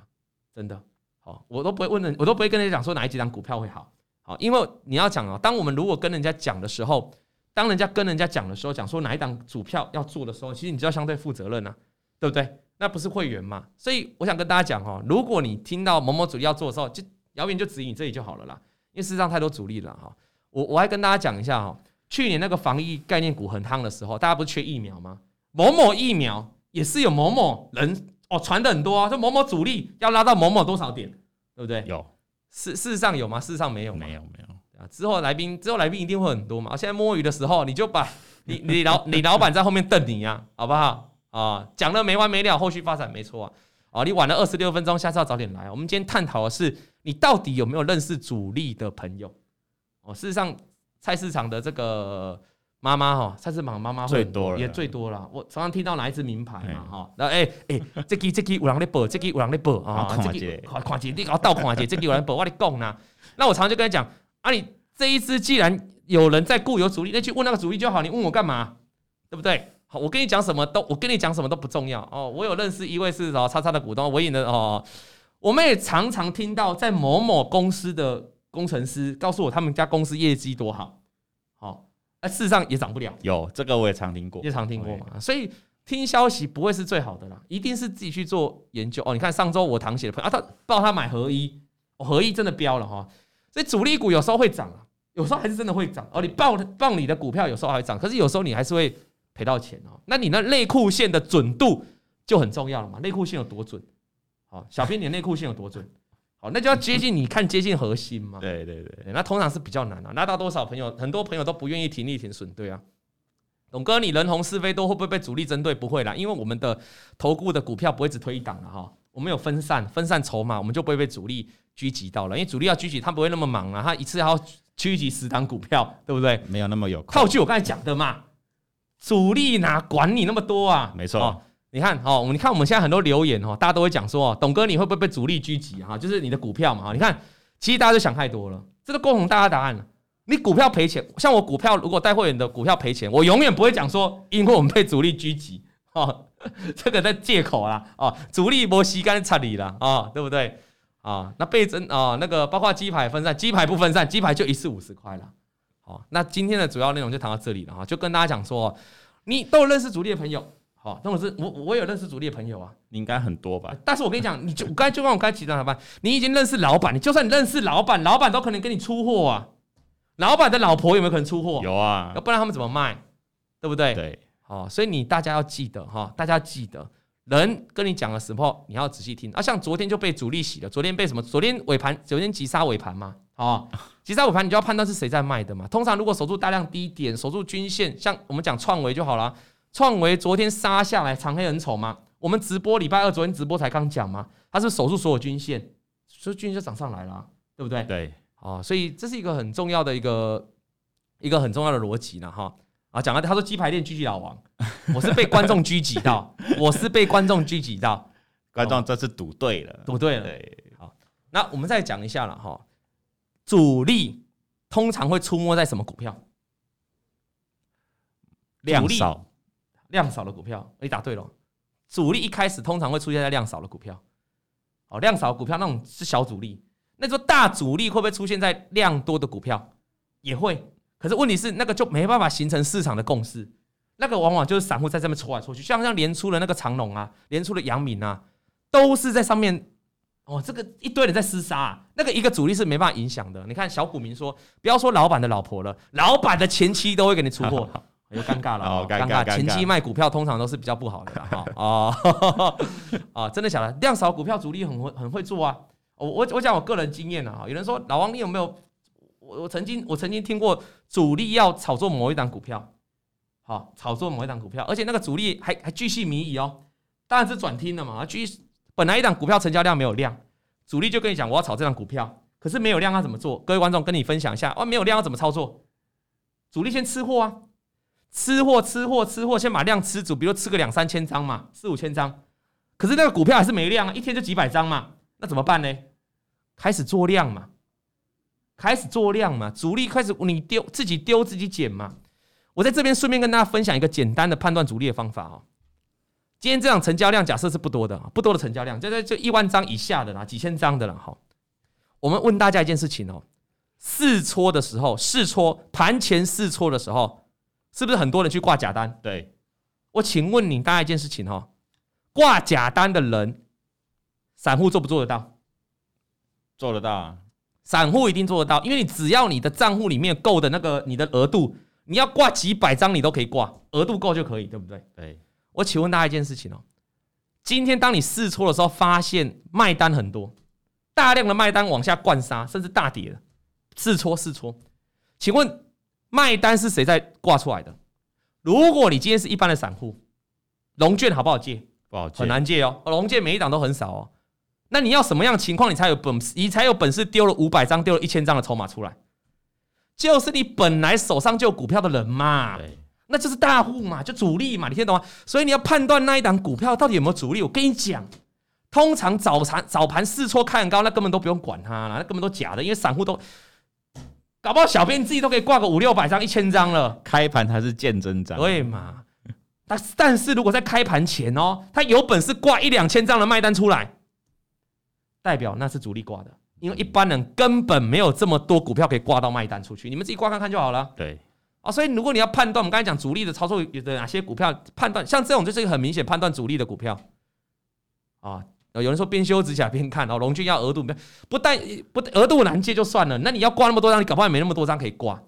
Speaker 2: 真的。好，我都不会问人，我都不会跟人家讲说哪一几档股票会好。好，因为你要讲啊，当我们如果跟人家讲的时候，当人家跟人家讲的时候，讲说哪一档股票要做的时候，其实你就要相对负责任呐，对不对？那不是会员嘛？所以我想跟大家讲哈，如果你听到某某主力要做的时候，就谣言就止于你这里就好了啦。因为事实上太多主力了哈，我我还跟大家讲一下哈，去年那个防疫概念股很夯的时候，大家不是缺疫苗吗？某某疫苗也是有某某人哦传的很多啊，说某某主力要拉到某某多少点，对不对？
Speaker 1: 有，
Speaker 2: 事事实上有吗？事实上没有，
Speaker 1: 没有没有
Speaker 2: 啊。之后来宾之后来宾一定会很多嘛。现在摸鱼的时候，你就把 *laughs* 你你老你老板在后面瞪你呀，好不好啊？讲的没完没了，后续发展没错啊。啊，你晚了二十六分钟，下次要早点来。我们今天探讨的是，你到底有没有认识主力的朋友？哦，事实上，菜市场的这个妈妈哈，菜市场妈妈
Speaker 1: 最多了，
Speaker 2: 也最多了。我常常听到哪一支名牌嘛哈，然后哎哎，这支这支有人在报，这支有人在报啊，这支看看姐，你搞倒看姐，这支有人报，我跟你讲呐。那我常常就跟他讲啊，你这一支既然有人在固有主力，那去问那个主力就好，你问我干嘛？对不对？好，我跟你讲什么都，我跟你讲什么都不重要哦。我有认识一位是哦，叉叉的股东，我也能哦。我们也常常听到在某某公司的工程师告诉我，他们家公司业绩多好，好，哎，事实上也涨不了。
Speaker 1: 有这个我也常听过，
Speaker 2: 也常听过嘛。所以听消息不会是最好的啦，一定是自己去做研究哦。你看上周我堂姐的朋友啊，他报他买合一，合一真的飙了哈。所以主力股有时候会涨啊，有时候还是真的会涨哦。你报报你的股票有时候还会涨，可是有时候你还是会。赔到钱哦，那你那内裤线的准度就很重要了嘛？内裤线有多准？好，小编你内裤线有多准？好，那就要接近你看接近核心嘛？
Speaker 1: 对对对，
Speaker 2: 那通常是比较难啊。拉到多少朋友？很多朋友都不愿意停利停损，对啊。董哥，你人红是非多，会不会被主力针对？不会啦，因为我们的投顾的股票不会只推一档了哈。我们有分散分散筹码，我们就不会被主力狙击到了。因为主力要狙击，他不会那么忙啊，他一次要狙击十档股票，对不对？
Speaker 1: 没有那么有。
Speaker 2: 套句我刚才讲的嘛。主力哪管你那么多啊？
Speaker 1: 没错，
Speaker 2: 你看哦，你看我们现在很多留言哦，大家都会讲说哦，董哥你会不会被主力狙击哈？就是你的股票嘛，你看，其实大家都想太多了，这个共同大家答案了。你股票赔钱，像我股票如果带会员的股票赔钱，我永远不会讲说，因为我们被主力狙击哦，*laughs* 这个在借口啦哦，主力没时间插你了哦，对不对啊？那倍增啊，那个包括鸡排分散，鸡排不分散，鸡排就一次五十块了。好，那今天的主要内容就谈到这里了哈，就跟大家讲说，你都认识主力的朋友，好，那我是我我有认识主力的朋友啊，
Speaker 1: 你应该很多吧？但
Speaker 2: 是我跟你讲，你就我刚才就跟我刚才提到的吧，你已经认识老板，你就算你认识老板，老板都可能跟你出货啊，老板的老婆有没有可能出货？
Speaker 1: 有啊，
Speaker 2: 要不然他们怎么卖？对不对？
Speaker 1: 对，
Speaker 2: 好，所以你大家要记得哈，大家记得，人跟你讲的时候，你要仔细听啊。像昨天就被主力洗了，昨天被什么？昨天尾盘，昨天急杀尾盘嘛。哦，*laughs* 急杀尾盘你就要判断是谁在卖的嘛。通常如果守住大量低点，守住均线，像我们讲创维就好了。创维昨天杀下来，长黑很丑吗。我们直播礼拜二昨天直播才刚讲嘛，它是守住所有均线，所以均线就涨上来了，对不对？
Speaker 1: 对，
Speaker 2: 哦，所以这是一个很重要的一个一个很重要的逻辑呢，哈。啊，讲了，他说鸡排店狙击老王，*laughs* 我是被观众狙击到，我是被观众狙击到，
Speaker 1: 观众这次赌对了，
Speaker 2: 赌对了。好，那我们再讲一下了哈。主力通常会出没在什么股票？
Speaker 1: 量少，
Speaker 2: 量少的股票。你答对了。主力一开始通常会出现在量少的股票。哦，量少的股票那种是小主力。那说大主力会不会出现在量多的股票？也会。可是问题是，那个就没办法形成市场的共识。那个往往就是散户在这边戳来戳去，像像连出的那个长龙啊，连出的阳明啊，都是在上面。哦，这个一堆人在厮杀啊，那个一个主力是没办法影响的。你看小股民说，不要说老板的老婆了，老板的前妻都会给你出货，就尴尬了，哦，尴尬。前期卖股票通常都是比较不好的哈。哦，啊，真的假的？量少股票主力很会很会做啊。我我我讲我个人经验啊，有人说老王你有没有？我我曾经我曾经听过主力要炒作某一档股票，好，炒作某一档股票，而且那个主力还还巨细靡遗哦，当然是转听的嘛，巨。本来一档股票成交量没有量，主力就跟你讲我要炒这档股票，可是没有量要怎么做？各位观众跟你分享一下，哦，没有量要怎么操作？主力先吃货啊，吃货吃货吃货，先把量吃足，比如吃个两三千张嘛，四五千张，可是那个股票还是没量啊，一天就几百张嘛，那怎么办呢？开始做量嘛，开始做量嘛，主力开始你丢自己丢自己捡嘛。我在这边顺便跟大家分享一个简单的判断主力的方法哦。今天这场成交量假设是不多的，不多的成交量，就在这一万张以下的啦，几千张的啦。好，我们问大家一件事情哦，试撮的时候，试撮盘前试撮的时候，是不是很多人去挂假单？
Speaker 1: 对，
Speaker 2: 我请问你大家一件事情哦，挂假单的人，散户做不做得到？
Speaker 1: 做得到啊，
Speaker 2: 散户一定做得到，因为你只要你的账户里面够的那个你的额度，你要挂几百张你都可以挂，额度够就可以，对不对？
Speaker 1: 对。
Speaker 2: 我请问大家一件事情哦，今天当你试错的时候，发现卖单很多，大量的卖单往下灌杀，甚至大跌了，试错试错，请问卖单是谁在挂出来的？如果你今天是一般的散户，融券好不好借？
Speaker 1: 不好借，
Speaker 2: 很难借哦。融券每一档都很少哦。那你要什么样情况你才有本事？你才有本事丢了五百张，丢了一千张的筹码出来？就是你本来手上就有股票的人嘛。那就是大户嘛，就主力嘛，你听懂吗？所以你要判断那一档股票到底有没有主力。我跟你讲，通常早盘早盘试错开很高，那根本都不用管它了，那根本都假的，因为散户都搞不好，小编自己都可以挂个五六百张、一千张了。
Speaker 1: 开盘它是见真章，
Speaker 2: 对嘛？但但是如果在开盘前哦，他有本事挂一两千张的卖单出来，代表那是主力挂的，因为一般人根本没有这么多股票可以挂到卖单出去，你们自己挂看看就好了。
Speaker 1: 对。
Speaker 2: 啊，所以如果你要判断，我们刚才讲主力的操作有的哪些股票判断，像这种就是一个很明显判断主力的股票。啊，有人说边修指甲边看哦，龙军要额度不但不额度难借就算了，那你要挂那么多张，你搞不好也没那么多张可以挂。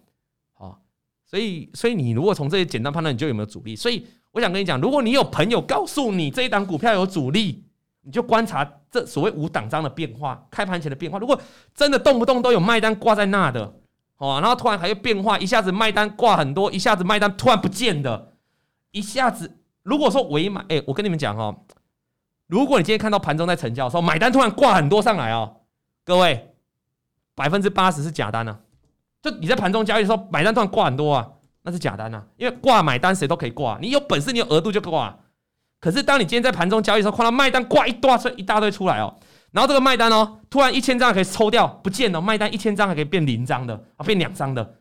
Speaker 2: 好，所以所以你如果从这些简单判断，你就有没有主力。所以我想跟你讲，如果你有朋友告诉你这一档股票有主力，你就观察这所谓五档张的变化，开盘前的变化。如果真的动不动都有卖单挂在那的。哦，然后突然还有变化，一下子卖单挂很多，一下子卖单突然不见的，一下子如果说尾买，哎，我跟你们讲哦，如果你今天看到盘中在成交的时候，买单突然挂很多上来哦，各位百分之八十是假单啊，就你在盘中交易的时候，买单突然挂很多啊，那是假单啊，因为挂买单谁都可以挂，你有本事你有额度就挂，可是当你今天在盘中交易的时候，看到卖单挂一大堆一大堆出来哦。然后这个卖单哦，突然一千张可以抽掉不见了，卖单一千张还可以变零张的啊，变两张的，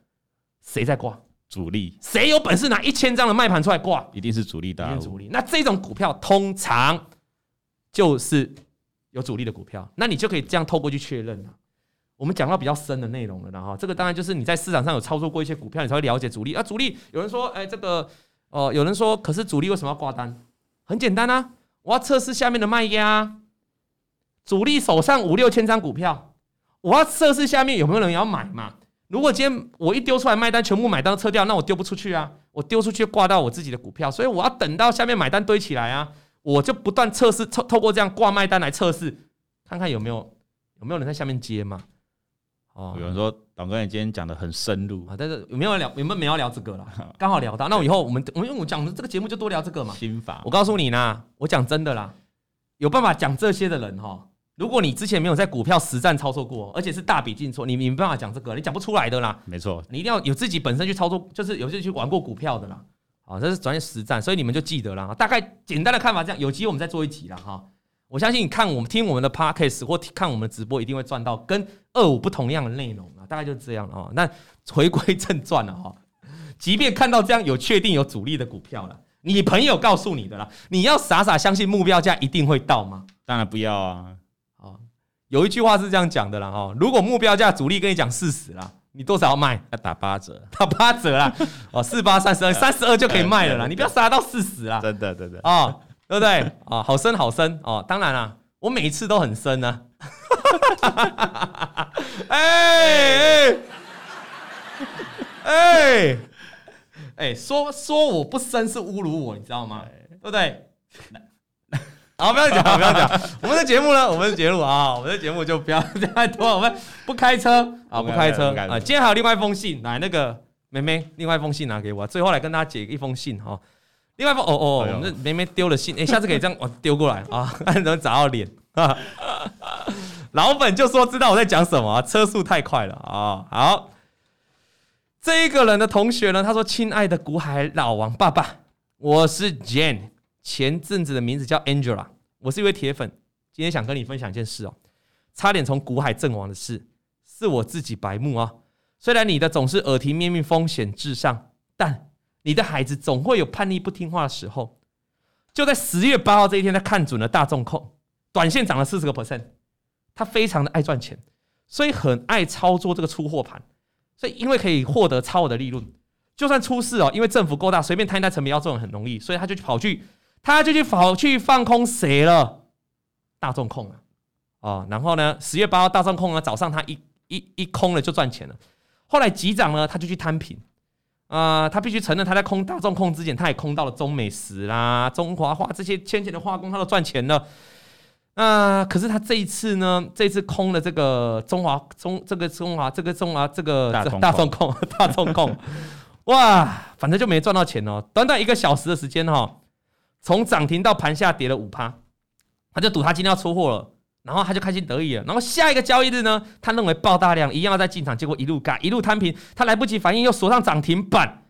Speaker 2: 谁在挂？
Speaker 1: 主力。
Speaker 2: 谁有本事拿一千张的卖盘出来挂？
Speaker 1: 一定是主力
Speaker 2: 主力。那这种股票通常就是有主力的股票，那你就可以这样透过去确认了。我们讲到比较深的内容了，然后这个当然就是你在市场上有操作过一些股票，你才会了解主力啊。主力有人说，哎，这个哦，有人说，可是主力为什么要挂单？很简单啊，我要测试下面的卖压。主力手上五六千张股票，我要测试下面有没有人要买嘛？如果今天我一丢出来卖单，全部买单撤掉，那我丢不出去啊！我丢出去挂到我自己的股票，所以我要等到下面买单堆起来啊！我就不断测试，透透过这样挂卖单来测试，看看有没有有没有人在下面接嘛？
Speaker 1: 哦，有人说董哥你今天讲的很深入
Speaker 2: 啊，但是有没有聊有没有没有聊这个了？刚好聊到，那我以后我们我们因为我讲的这个节目就多聊这个嘛。
Speaker 1: 心法，
Speaker 2: 我告诉你呢，我讲真的啦，有办法讲这些的人哈。如果你之前没有在股票实战操作过，而且是大笔进错，你你没办法讲这个，你讲不出来的啦。
Speaker 1: 没错，
Speaker 2: 你一定要有自己本身去操作，就是有些去玩过股票的啦。好，这是专业实战，所以你们就记得了。大概简单的看法这样，有机会我们再做一集了哈。我相信你看我们听我们的 podcast 或看我们的直播，一定会赚到跟二五不同样的内容啊。大概就这样了啊。那回归正传了哈，即便看到这样有确定有主力的股票了，你朋友告诉你的啦，你要傻傻相信目标价一定会到吗？
Speaker 1: 当然不要啊。
Speaker 2: 有一句话是这样讲的啦，哈，如果目标价主力跟你讲事实啦，你多少要卖？
Speaker 1: 要打八折，*laughs*
Speaker 2: 打八折啦！哦，四八三十二，*laughs* 三十二就可以卖了啦！*laughs* 你不要杀到四十啦！
Speaker 1: 真的，真的
Speaker 2: 哦，对不对？哦，好深好深哦！当然啦，我每一次都很深呢。哎哎哎哎，说说我不深是侮辱我，你知道吗？对不对？好，不要讲，不要讲。我们的节目呢？我们的节目啊，我们的节目就不要 *laughs* 讲太多。我们不开车啊，不开车啊。今天还有另外一封信，来那个妹妹，另外一封信拿给我。最后来跟大家解一封信哈。另外一封哦哦，我们的妹妹丢了信，哎，下次可以这样我丢过来啊，看能砸到脸啊。老粉就说知道我在讲什么，车速太快了啊。好，这一个人的同学呢，他说：“亲爱的古海老王爸爸，我是 Jane，前阵子的名字叫 Angela。”我是一位铁粉，今天想跟你分享一件事哦，差点从股海阵亡的事，是我自己白目啊。虽然你的总是耳提面命、风险至上，但你的孩子总会有叛逆不听话的时候。就在十月八号这一天，他看准了大众控，短线涨了四十个 percent。他非常的爱赚钱，所以很爱操作这个出货盘。所以因为可以获得超额的利润，就算出事哦，因为政府够大，随便摊一摊成本要赚很容易，所以他就跑去。他就去跑去放空谁了？大众控啊哦，然后呢，十月八号大众控呢，早上他一一一空了就赚钱了。后来急涨呢，他就去摊平啊。他必须承认，他在空大众控之前，他也空到了中美石啦、中华化这些先前的化工，他都赚钱了。啊，可是他这一次呢，这一次空了这个中华中这个中华这个中华这个大众控 *laughs* 大众控，哇，反正就没赚到钱哦。短短一个小时的时间哈。从涨停到盘下跌了五趴，他就赌他今天要出货了，然后他就开心得意了。然后下一个交易日呢，他认为爆大量一样要再进场，结果一路嘎一路摊平，他来不及反应又锁上涨停板。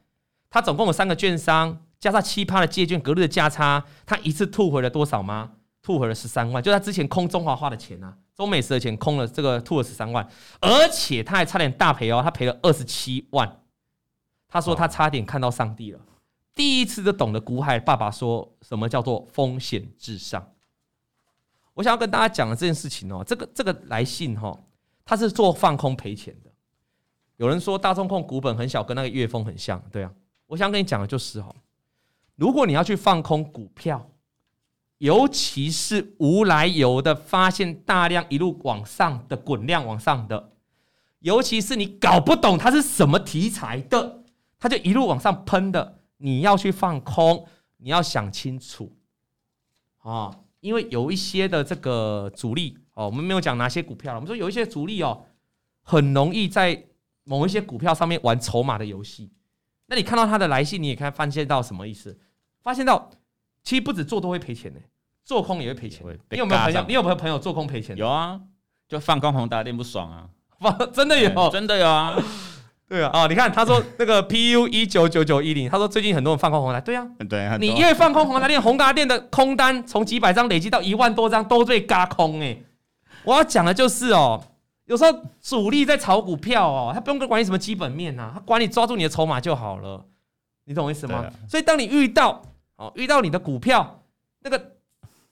Speaker 2: 他总共有三个券商，加上七趴的借券隔日的价差，他一次吐回了多少吗？吐回了十三万，就他之前空中华化的钱啊，中美石的钱空了这个吐了十三万，而且他还差点大赔哦，他赔了二十七万。他说他差点看到上帝了。第一次就懂得股海爸爸说什么叫做风险至上。我想要跟大家讲的这件事情哦，这个这个来信哈，他是做放空赔钱的。有人说大众控股本很小，跟那个月峰很像，对啊。我想跟你讲的就是哦，如果你要去放空股票，尤其是无来由的发现大量一路往上的滚量往上的，尤其是你搞不懂它是什么题材的，它就一路往上喷的。你要去放空，你要想清楚啊，因为有一些的这个主力哦，我们没有讲哪些股票，我们说有一些主力哦，很容易在某一些股票上面玩筹码的游戏。那你看到他的来信，你也看发现到什么意思？发现到其实不止做多会赔钱呢，做空也会赔钱。你有没有朋友？你有没有朋友做空赔钱？
Speaker 1: 有啊，就放空宏达电不爽啊，*laughs*
Speaker 2: 真的有，
Speaker 1: 真的有啊。
Speaker 2: 对啊，哦，你看他说 *laughs* 那个 PU 一九九九一零，他说最近很多人放空宏达，对啊，对，你因为放空宏达电，宏达电的空单从几百张累积到一万多张都被嘎空哎，我要讲的就是哦，有时候主力在炒股票哦，他不用管你什么基本面呐，他管你抓住你的筹码就好了，你懂我意思吗？所以当你遇到哦，遇到你的股票那个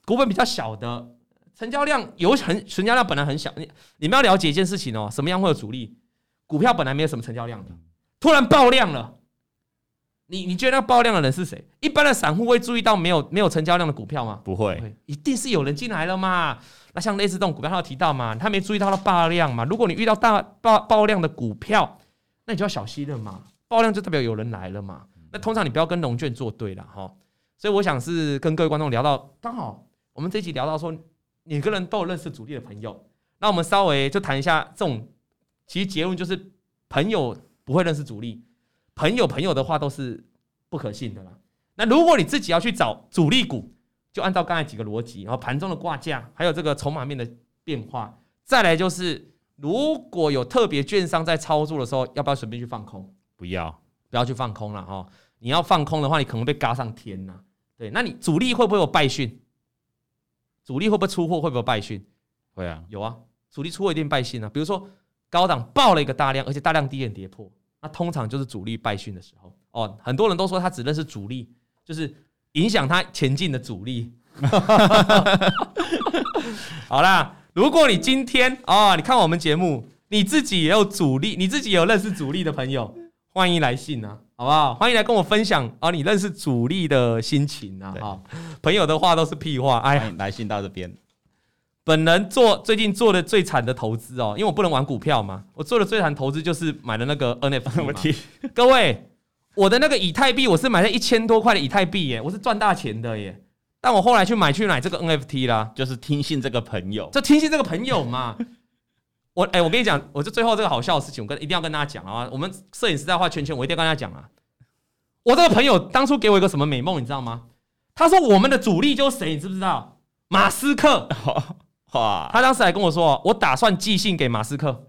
Speaker 2: 股本比较小的，成交量有很成交量本来很小，你你们要了解一件事情哦，什么样会有主力？股票本来没有什么成交量的，突然爆量了。你你觉得那爆量的人是谁？一般的散户会注意到没有没有成交量的股票吗？
Speaker 1: 不会，
Speaker 2: 一定是有人进来了嘛。那像类似这种股票，他有提到嘛？他没注意到它爆量嘛？如果你遇到大爆爆量的股票，那你就要小心了嘛。爆量就代表有人来了嘛。那通常你不要跟融券作对了哈。所以我想是跟各位观众聊到，刚好我们这一集聊到说，每个人都有认识主力的朋友，那我们稍微就谈一下这种。其实结论就是，朋友不会认识主力，朋友朋友的话都是不可信的啦。那如果你自己要去找主力股，就按照刚才几个逻辑，然后盘中的挂价，还有这个筹码面的变化，再来就是如果有特别券商在操作的时候，要不要随便去放空？
Speaker 1: 不要，
Speaker 2: 不要去放空了哈。你要放空的话，你可能被嘎上天呐。对，那你主力会不会有败讯？主力会不会出货？会不会有败讯？
Speaker 1: 会啊，
Speaker 2: 有啊，主力出货一定败讯啊。比如说。高档爆了一个大量，而且大量低点跌破，那通常就是主力败讯的时候哦。很多人都说他只认识主力，就是影响他前进的主力。*laughs* 好啦，如果你今天哦，你看我们节目，你自己也有主力，你自己也有认识主力的朋友，欢迎来信啊，好不好？欢迎来跟我分享啊，你认识主力的心情啊，哈，朋友的话都是屁话，哎，
Speaker 1: 来信到这边。
Speaker 2: 本人做最近做的最惨的投资哦，因为我不能玩股票嘛，我做的最惨投资就是买了那个 NFT。*laughs* 各位，我的那个以太币，我是买了一千多块的以太币耶，我是赚大钱的耶。但我后来去买去买这个 NFT 啦，
Speaker 1: 就是听信这个朋友，
Speaker 2: 就听信这个朋友嘛。*laughs* 我哎、欸，我跟你讲，我就最后这个好笑的事情，我跟一定要跟大家讲啊。我们摄影师在画圈圈，我一定要跟大家讲啊。我这个朋友当初给我一个什么美梦，你知道吗？他说我们的主力就是谁，你知不知道？马斯克。*laughs* 哇！他当时还跟我说，我打算寄信给马斯克。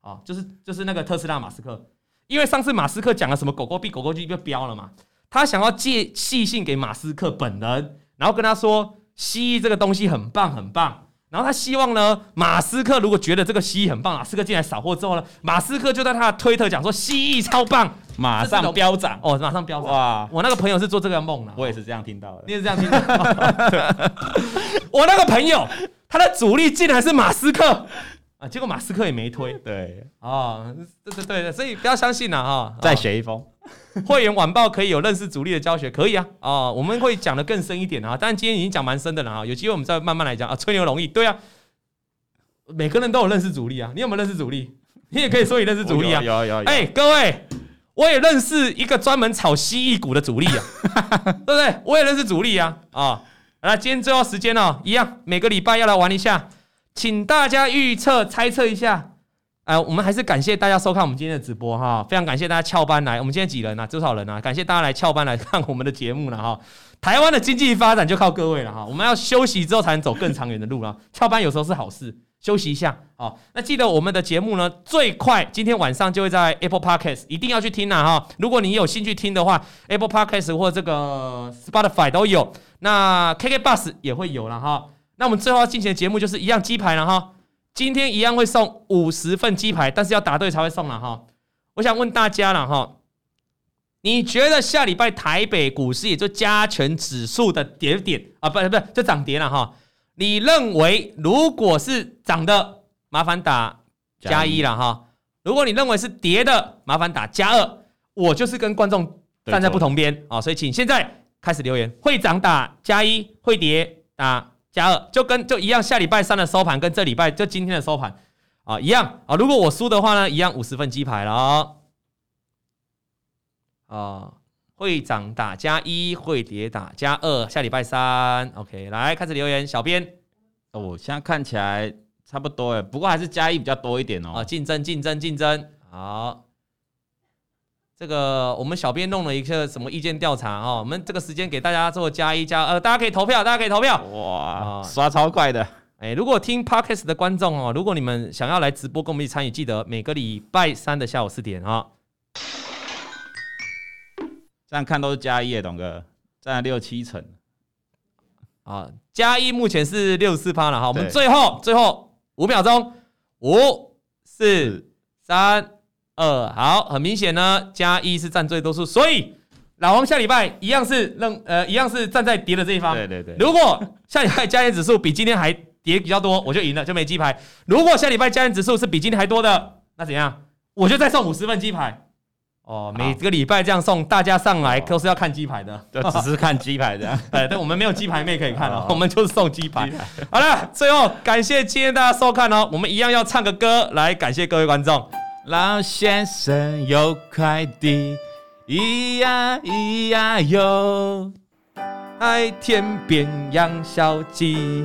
Speaker 2: 啊，就是就是那个特斯拉马斯克，因为上次马斯克讲了什么狗狗币、狗狗币就飙了嘛。他想要借寄信给马斯克本人，然后跟他说蜥蜴这个东西很棒很棒。然后他希望呢，马斯克如果觉得这个蜥蜴很棒，马斯克进来扫货之后呢，马斯克就在他的推特讲说蜥蜴超棒，
Speaker 1: 马上飙涨
Speaker 2: 哦，马上飙涨哇！我那个朋友是做这个梦的，
Speaker 1: 我也是这样听到的，
Speaker 2: 你也是这样听到。*laughs* 我那个朋友他的主力竟然是马斯克啊，结果马斯克也没推，
Speaker 1: 对
Speaker 2: 啊，对对对，所以不要相信了啊，
Speaker 1: 再写一封。
Speaker 2: 会员晚报可以有认识主力的教学，可以啊啊，我们会讲的更深一点啊。但今天已经讲蛮深的了啊，有机会我们再慢慢来讲啊。吹牛容易，对啊，每个人都有认识主力啊。你有没有认识主力？你也可以说你认识主力啊。
Speaker 1: 有有有。
Speaker 2: 哎，各位，我也认识一个专门炒蜥蜴股的主力啊，*laughs* 对不对？我也认识主力啊啊。那今天最后时间哦，一样，每个礼拜要来玩一下，请大家预测猜测一下。呃，我们还是感谢大家收看我们今天的直播哈，非常感谢大家翘班来。我们今天几人啊？多少人啊？感谢大家来翘班来看我们的节目了哈。台湾的经济发展就靠各位了哈。我们要休息之后才能走更长远的路了。翘班有时候是好事，休息一下好。那记得我们的节目呢，最快今天晚上就会在 Apple Podcast，一定要去听呐哈。如果你有兴趣听的话，Apple Podcast 或这个 Spotify 都有。那 KK Bus 也会有了哈。那我们最后要进行的节目就是一样鸡排了哈。今天一样会送五十份鸡排，但是要答对才会送了哈。我想问大家了哈，你觉得下礼拜台北股市也就加权指数的跌点啊，不不是，就涨跌了哈？你认为如果是涨的，麻烦打加一了哈；如果你认为是跌的，麻烦打加二。我就是跟观众站在不同边啊，所以请现在开始留言，会涨打加一，会跌打。加二就跟就一样，下礼拜三的收盘跟这礼拜就今天的收盘啊一样啊。如果我输的话呢，一样五十份鸡排了哦。啊，会涨打加一，会跌打加二。下礼拜三，OK，来开始留言，小编
Speaker 1: 哦，现在看起来差不多哎，不过还是加一比较多一点哦。
Speaker 2: 啊，竞争竞争竞争，好。这个我们小编弄了一个什么意见调查哦？我们这个时间给大家做加一加二，大家可以投票，大家可以投票。
Speaker 1: 哇，刷超快的！
Speaker 2: 哎，如果听 Podcast 的观众哦，如果你们想要来直播跟我们一起参与，记得每个礼拜三的下午四点啊。
Speaker 1: 这样看都是加一，董哥占了六七成。
Speaker 2: 啊，加一目前是六十四趴了哈。我们最后最后五秒钟，五四三。二好，很明显呢，加一是占最多数，所以老王下礼拜一样是认呃一样是站在跌的这一方。
Speaker 1: 对对对。
Speaker 2: 如果下礼拜加权指数比今天还跌比较多，我就赢了，就没鸡排。如果下礼拜加权指数是比今天还多的，那怎样？我就再送五十份鸡排。哦，每个礼拜这样送，大家上来都是要看鸡排的，
Speaker 1: 就只是看鸡排的。*laughs*
Speaker 2: 哎，但我们没有鸡排妹可以看哦，我们就是送鸡排。好了，最后感谢今天大家收看哦，我们一样要唱个歌来感谢各位观众。
Speaker 1: 老先生有快递，咿呀咿呀哟，
Speaker 2: 爱天边养小鸡，